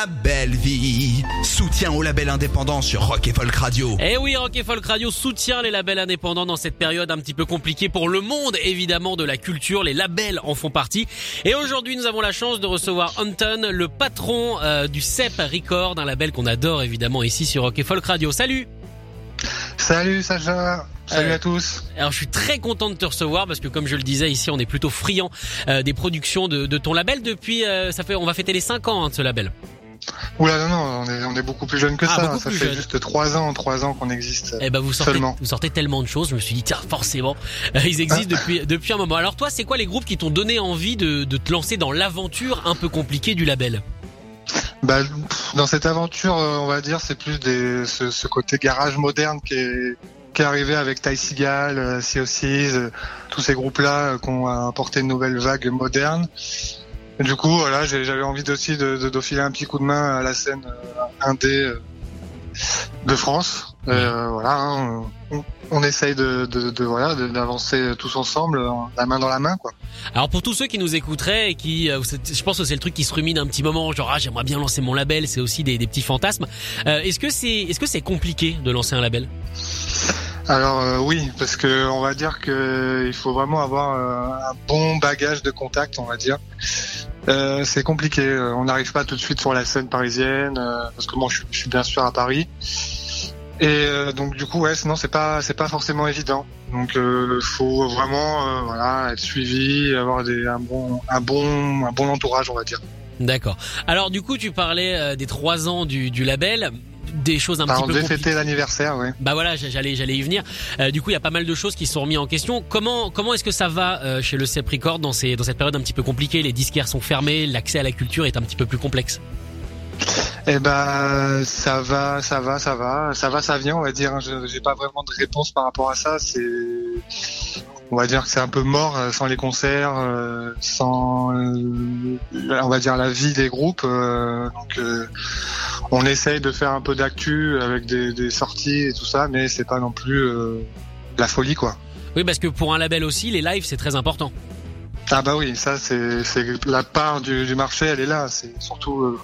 la belle vie Soutien au label indépendant sur Rock et Folk Radio. Eh oui, Rock et Folk Radio soutient les labels indépendants dans cette période un petit peu compliquée pour le monde, évidemment, de la culture. Les labels en font partie. Et aujourd'hui, nous avons la chance de recevoir Anton, le patron euh, du CEP Record, un label qu'on adore évidemment ici sur Rock et Folk Radio. Salut Salut Sacha, salut Euh, à tous. Alors je suis très content de te recevoir parce que comme je le disais ici, on est plutôt friand euh, des productions de, de ton label depuis euh, ça fait on va fêter les 5 ans hein, de ce label. Oula non non, on est, on est beaucoup plus jeune que Ah, ça. beaucoup Ça fait jeune. juste trois ans, trois ans qu'on existe. Eh ben vous sortez Seulement. vous sortez tellement de choses, je me suis dit tiens forcément ils existent depuis depuis un moment. Alors toi, c'est quoi les groupes qui t'ont donné envie de, de te lancer dans l'aventure un peu compliquée du label? Bah, dans cette aventure, euh, on va dire, c'est plus des, ce, ce côté garage moderne qui est, qui est arrivé avec Ty Seagal, euh, Sea euh, tous ces groupes-là qui ont apporté une nouvelle vague moderne. Du coup, voilà, j'avais envie aussi de, de, de filer un petit coup de main à la scène euh, indé euh, de France. Euh, voilà, hein, on, on essaye de, de, de voilà d'avancer tous ensemble, euh, la main dans la main, quoi. Alors pour tous ceux qui nous écouteraient et qui, je pense que c'est le truc qui se rumine un petit moment, genre ah j'aimerais bien lancer mon label, c'est aussi des, des petits fantasmes. Euh, est-ce que c'est, est-ce que c'est compliqué de lancer un label? Alors euh, oui, parce que on va dire que il faut vraiment avoir euh, un bon bagage de contact, on va dire. Euh, c'est compliqué. euh, On n'arrive pas tout de suite sur la scène parisienne, euh, parce que moi je, suis- je suis bien sûr à Paris. Et donc du coup ouais, sinon c'est pas c'est pas forcément évident. Donc faut vraiment voilà être suivi, avoir des un bon un bon un bon entourage, on va dire. D'accord. Alors du coup tu parlais des trois ans du, du label, des choses un petit on peu devait compliquées. fêter l'anniversaire, ouais. Bah voilà, j'allais j'allais y venir. Euh, du coup, il y a pas mal de choses qui sont remises en question. Comment comment est-ce que ça va euh, chez le CEP Record dans ces dans cette période un petit peu compliquée? Les disquaires sont fermés, l'accès à la culture est un petit peu plus complexe. Eh ben, ça va, ça va, ça va, ça va, ça vient, on va dire. Je- J'ai pas vraiment de réponse par rapport à ça. C'est, on va dire que c'est un peu mort euh, sans les concerts, sans, on va dire la vie des groupes. donc, on essaye de faire un peu d'actu avec des, des sorties et tout ça, mais c'est pas non plus euh, la folie, quoi. Oui, parce que pour un label aussi, les lives c'est très important. Ah bah oui, ça c'est, la part du, du marché, elle est là. C'est surtout, euh,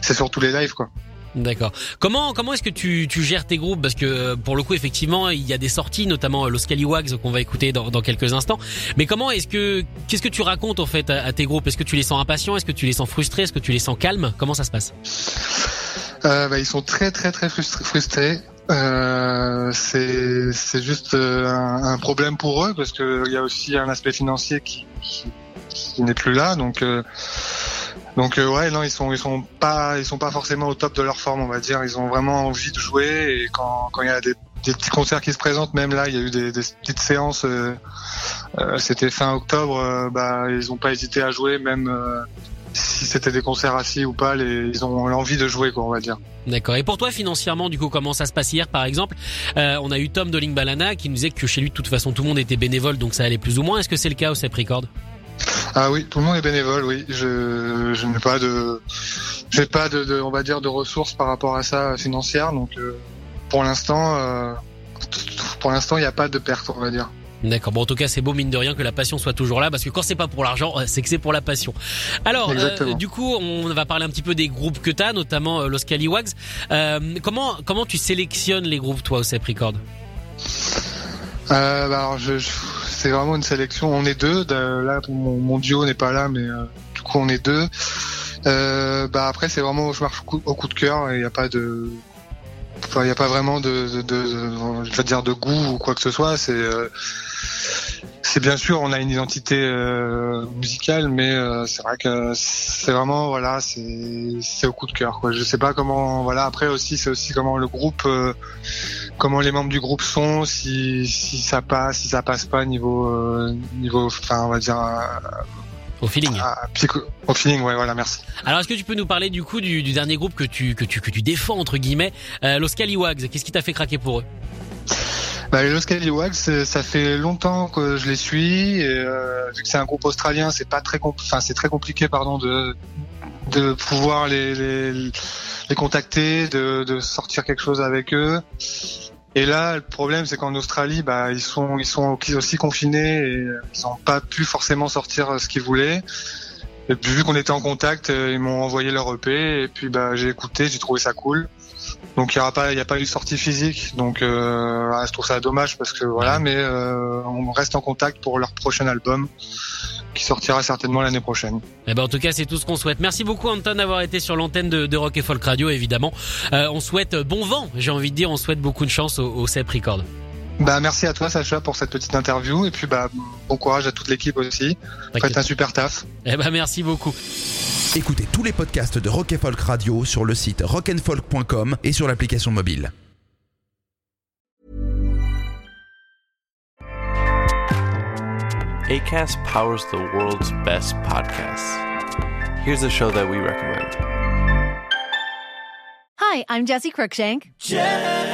c'est surtout les lives, quoi. D'accord. Comment comment est-ce que tu, tu gères tes groupes? Parce que euh, pour le coup, effectivement, il y a des sorties, notamment Los Scallywags qu'on va écouter dans, dans quelques instants. Mais comment est-ce que qu'est-ce que tu racontes en fait à, à tes groupes? Est-ce que tu les sens impatients? Est-ce que tu les sens frustrés? Est-ce que tu les sens calmes? Comment ça se passe? Euh, bah, ils sont très très très frustr- frustrés. Euh, c'est juste euh, un, problème pour eux parce que il y a aussi un aspect financier qui, qui, n'est plus là donc euh, donc ouais non ils sont ils sont pas ils sont pas forcément au top de leur forme on va dire ils ont vraiment envie de jouer et quand quand il y a des des petits concerts qui se présentent même là il y a eu des, petites séances c'était fin octobre bah ils ont pas hésité à jouer même si c'était des concerts assis ou pas, les, ils ont l'envie de jouer, quoi, on va dire. D'accord. Et pour toi, financièrement, du coup, comment ça se passe hier, par exemple Euh, On a eu Tom de Balana qui nous disait que chez lui, de toute façon, tout le monde était bénévole, donc ça allait plus ou moins. Est-ce que c'est le cas au CEP Record Ah oui, tout le monde est bénévole, oui. Je, je n'ai pas de, j'ai pas de, de, on va dire, de ressources par rapport à ça financières, donc euh, pour l'instant, euh, pour l'instant, il n'y a pas de perte, on va dire. D'accord. Bon, en tout cas, c'est beau mine de rien que la passion soit toujours là, parce que quand c'est pas pour l'argent, euh, c'est que c'est pour la passion. Alors, euh, du coup, on va parler un petit peu des groupes que t'as, notamment euh, Los Caliwags. Euh, comment comment tu sélectionnes les groupes toi au CEP Record? Bah, alors, je, je- c'est vraiment une sélection. On est deux. de- là, mon, mon duo n'est pas là, mais du coup, on est deux. Bah après, c'est vraiment je marche au coup, de cœur. Il n'y a pas de, enfin, il n'y a pas vraiment de, de, de- de- je vais dire de goût ou quoi que ce soit. C'est, c'est bien sûr, on a une identité euh, musicale, mais euh, c'est vrai que c'est vraiment voilà, c'est au coup de cœur. Quoi. Je sais pas comment. Voilà. Après aussi, c'est aussi comment le groupe, euh, comment les membres du groupe sont, si si ça passe, si ça passe pas niveau niveau, enfin on va dire. Au feeling. ah, psycho- au feeling, ouais, voilà, merci. Alors est-ce que tu peux nous parler du coup du, du dernier groupe que tu que tu que tu défends entre guillemets, euh, Los Caliwags Qu'est-ce qui t'a fait craquer pour eux? Bah, les Los c'est- ça fait longtemps que je les suis. Et, euh, vu que c'est un groupe australien, c'est pas très, enfin c'est très compliqué, pardon, de de pouvoir les les, les contacter, de, de sortir quelque chose avec eux. Et là, le problème, c'est qu'en Australie, bah ils sont ils sont aussi confinés et ils n'ont pas pu forcément sortir ce qu'ils voulaient. Et puis, vu qu'on était en contact, euh, ils m'ont envoyé leur EP et puis bah j'ai écouté, j'ai trouvé ça cool. Donc il y aura pas, il a pas eu de sortie physique, donc euh, je trouve ça dommage parce que voilà, mais euh, on reste en contact pour leur prochain album qui sortira certainement l'année prochaine. Eh ben en tout cas c'est tout ce qu'on souhaite. Merci beaucoup Anton d'avoir été sur l'antenne de, de Rock et Folk Radio évidemment. Euh, on souhaite bon vent, j'ai envie de dire, on souhaite beaucoup de chance au, au CEP Record. Bah merci à toi Sacha pour cette petite interview et puis bah bon courage à toute l'équipe aussi. Faites un super taf. Eh ben merci beaucoup. Écoutez tous les podcasts de Rock and Folk Radio sur le site rockandfolk.com et sur l'application mobile. ACAST powers the world's best podcasts. Here's a show that we recommend. Hi, I'm Jesse Cruikshank. Jesse